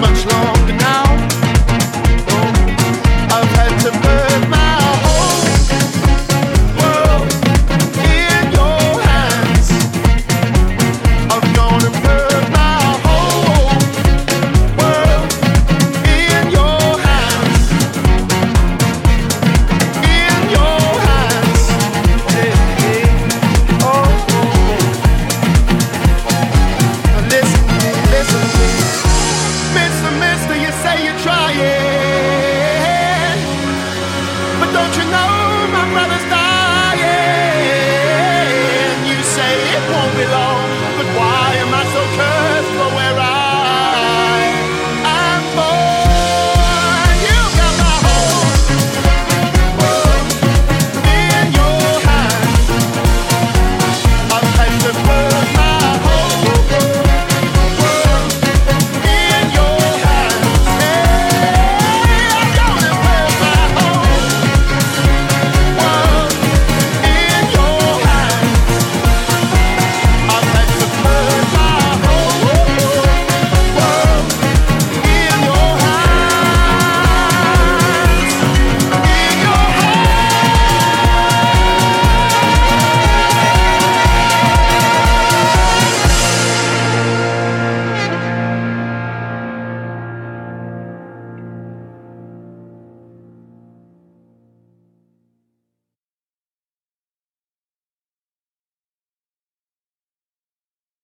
much love.